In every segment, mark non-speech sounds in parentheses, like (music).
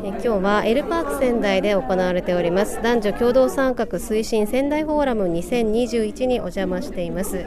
今日はエルパーク仙台で行われております。男女共同参画推進仙台フォーラム2021にお邪魔しています。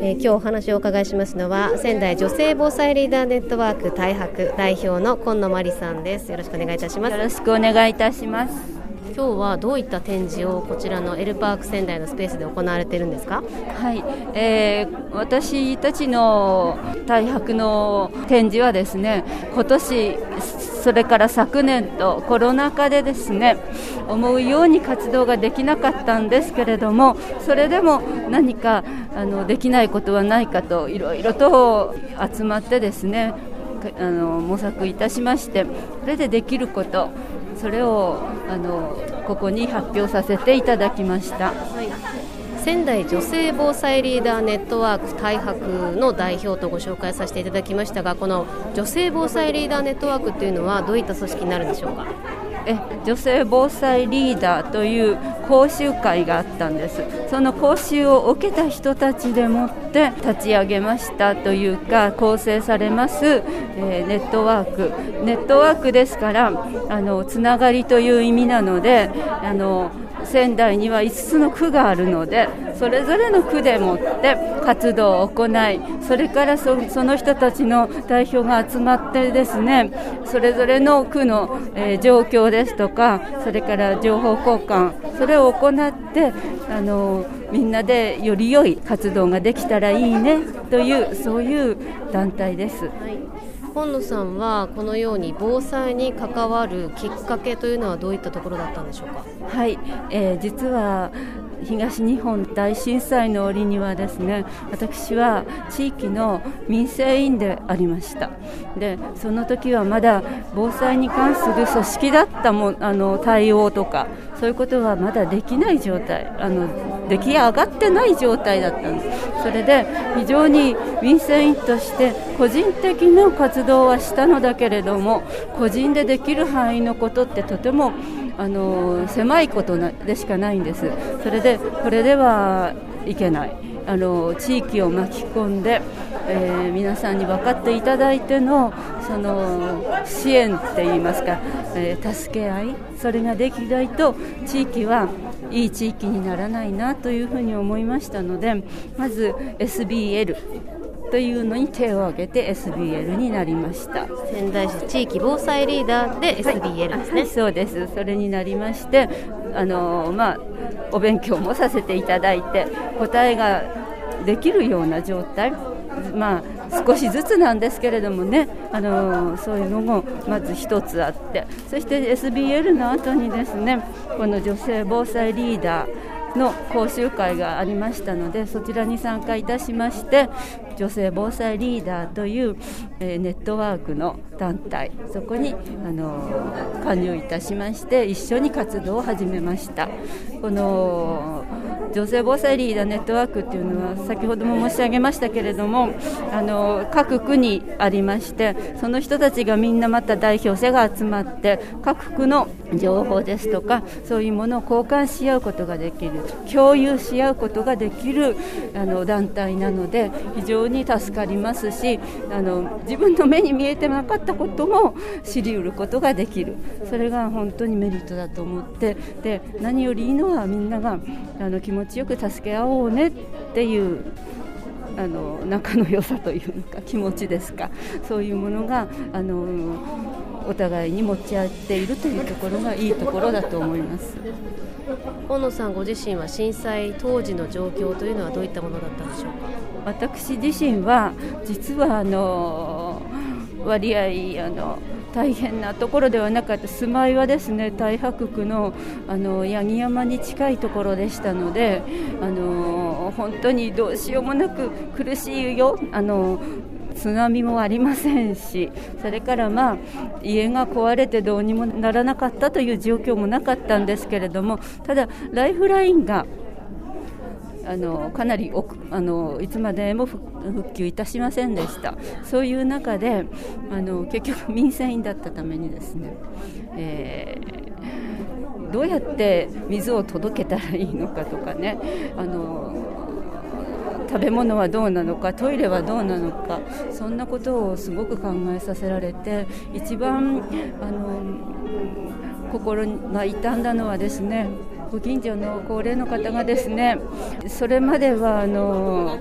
えー、今日お話をお伺いしますのは仙台女性防災リーダーネットワーク大白代表の今野真理さんです。よろしくお願いいたします。よろしくお願いいたします。今日はどういった展示をこちらのエルパーク仙台のスペースで行われているんですか？はい、えー、私たちの大白の展示はですね今年それから昨年とコロナ禍でですね思うように活動ができなかったんですけれどもそれでも何かあのできないことはないかといろいろと集まってですねあの模索いたしましてこれでできることそれをあのここに発表させていただきました。はい仙台女性防災リーダーネットワーク大白の代表とご紹介させていただきましたがこの女性防災リーダーネットワークというのはどういった組織になるんでしょうか？え女性防災リーダーという講習会があったんです。その講習を受けた人たちでもって立ち上げましたというか構成されます、えー、ネットワーク。ネットワークですからあのつながりという意味なのであの仙台には5つの区があるのでそれぞれの区でもって活動を行いそれからその人たちの代表が集まってですねそれぞれの区の、えー、状況ですとかそれから情報交換それを行ってあのみんなでより良い活動ができたらいいねというそういう団体です。はい今野さんはこのように防災に関わるきっかけというのはどういったところだったんでしょうか？はい、えー、実は東日本大震災の折にはですね私は地域の民生委員でありましたでその時はまだ防災に関する組織だったもあの対応とかそういうことはまだできない状態あの出来上がってない状態だったんですそれで非常に民生委員として個人的な活動はしたのだけれども個人でできる範囲のことってとてもあの狭いことでしかないんです、それでこれではいけない、あの地域を巻き込んで、えー、皆さんに分かっていただいてのその支援って言いますか、えー、助け合い、それができないと地域はいい地域にならないなというふうに思いましたので、まず SBL というのに手を挙げて SBL になりました。仙台市地域防災リーダーで SBL ですね、はい、そうです。それになりましてあのまあお勉強もさせていただいて答えができるような状態まあ少しずつなんですけれどもね、あのそういうのもまず一つあってそして SBL の後にですねこの女性防災リーダーの講習会がありましたのでそちらに参加いたしまして女性防災リーダーという、えー、ネットワークの団体そこにあの加入いたしまして一緒に活動を始めました。この女性防災リーダーネットワークっていうのは先ほども申し上げましたけれどもあの各区にありましてその人たちがみんなまた代表者が集まって各区の情報ですとかそういうものを交換し合うことができる共有し合うことができるあの団体なので非常に助かりますしあの自分の目に見えてなかったことも知りうることができる。それが本当にメリットだと思ってで何よりいいのはみんながあの気持ちよく助け合おうねっていうあの仲の良さというか気持ちですか。そういうものがあのお互いに持ち合っているというところがいいところだと思います。河野さんご自身は震災当時の状況というのはどういったものだったんでしょうか？私自身は実はあの割合あの大変なところではなかった住まいはですね。太白区のあの八木山に近いところでしたのであの本当にどうしようもなく苦しいよ。あの津波もありませんしそれからまあ家が壊れてどうにもならなかったという状況もなかったんですけれどもただライフラインがあのかなりあのいつまでも復旧いたしませんでした。そういう中であの結局民生委員だったためにですね、えー、どうやって水を届けたらいいのかとかねあの食べ物はどうなのかトイレはどうなのかそんなことをすごく考えさせられて一番あの心が痛んだのはですねご近所の高齢の方がですねそれまではあの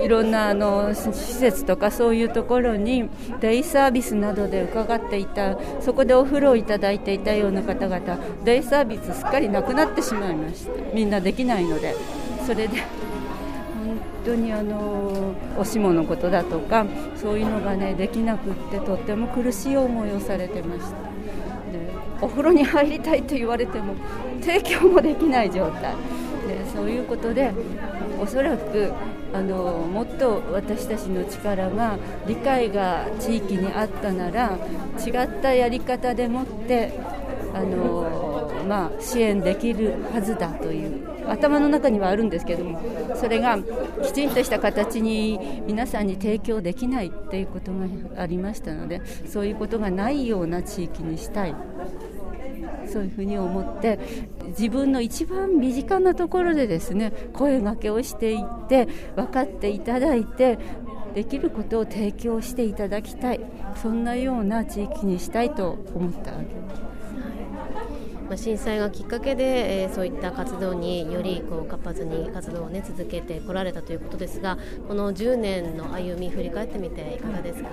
いろんなあの施設とかそういうところにデイサービスなどで伺っていたそこでお風呂をいただいていたような方々デイサービスすっかりなくなってしまいましたみんなできないのでそれで本当にあのおしものことだとかそういうのがねできなくってとっても苦しい思いをされてました。お風呂に入りたいと言われても提供もできない状態。でそういうことでおそらくあのもっと私たちの力が理解が地域にあったなら違ったやり方でもってあの、まあ、支援できるはずだという頭の中にはあるんですけどもそれがきちんとした形に皆さんに提供できないっていうことがありましたのでそういうことがないような地域にしたいそういうふうに思って自分の一番身近なところでですね声がけをしていって分かっていただいてできることを提供していただきたい。そんなような地域にしたいと思ったわけ。です。ま、震災がきっかけで、えー、そういった活動によりこう活発に活動を、ね、続けてこられたということですがこの10年の歩み振り返ってみていかがですか？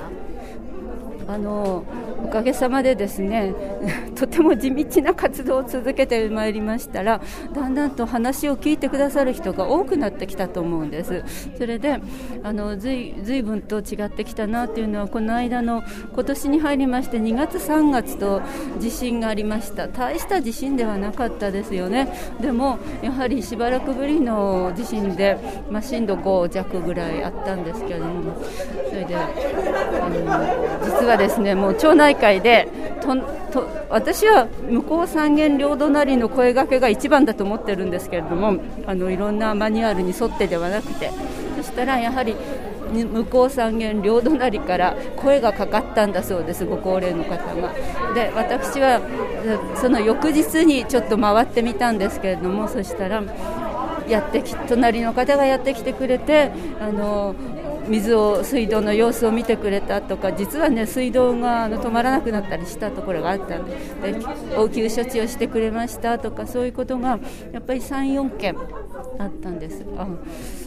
あのおかげさまでですね (laughs) とても地道な活動を続けてまいりましたらだんだんと話を聞いてくださる人が多くなってきたと思うんです。それであのずいずいぶんと違ってきたなっていうのはこの間の今年に入りまして2月3月と地震がありました。大した地震ではなかったですよね。でもやはりしばらくぶりの地震で、まあ、震度5弱ぐらいあったんですけれどもそれであの実はですねもう町内会でとと私は向こう三軒両隣の声がけが一番だと思ってるんですけれどもあのいろんなマニュアルに沿ってではなくてそしたらやはり向こう三軒両隣から声がかかったんだそうですご高齢の方が。で私はその翌日にちょっと回ってみたんですけれどもそしたらやってき隣の方がやってきてくれてあの水を水道の様子を見てくれたとか実はね水道があの止まらなくなったりしたところがあったんでで応急処置をしてくれましたとかそういうことがやっぱり34件あったんですあ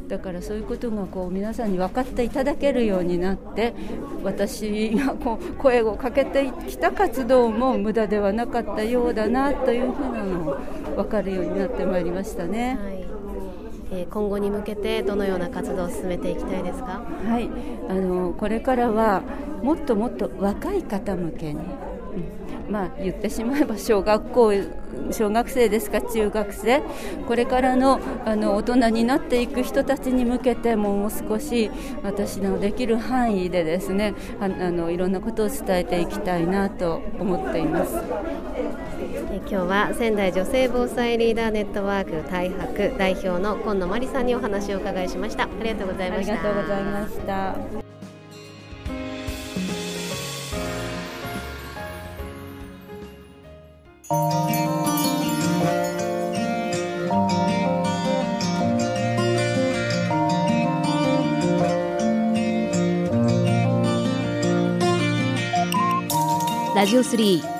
だからそういうことがこう皆さんに分かっていただけるようになって私がこう声をかけてきた活動も無駄ではなかったようだなというふうなのを分かるようになってまいりましたね。はいえ今後に向けてどのような活動を進めていきたいですか、はい、あのこれからはもっともっと若い方向けに、うん、まあ、言ってしまえば (laughs) 小学校小学生ですか中学生。これからのあの大人になっていく人たちに向けてもう少し私のできる範囲でですねあのいろんなことを伝えていきたいなと思っています。今日は仙台女性防災リーダーネットワーク大白代表の今野真理さんにお話をお伺いしました。ありがとうございました。ありがとうございました。ラジオ3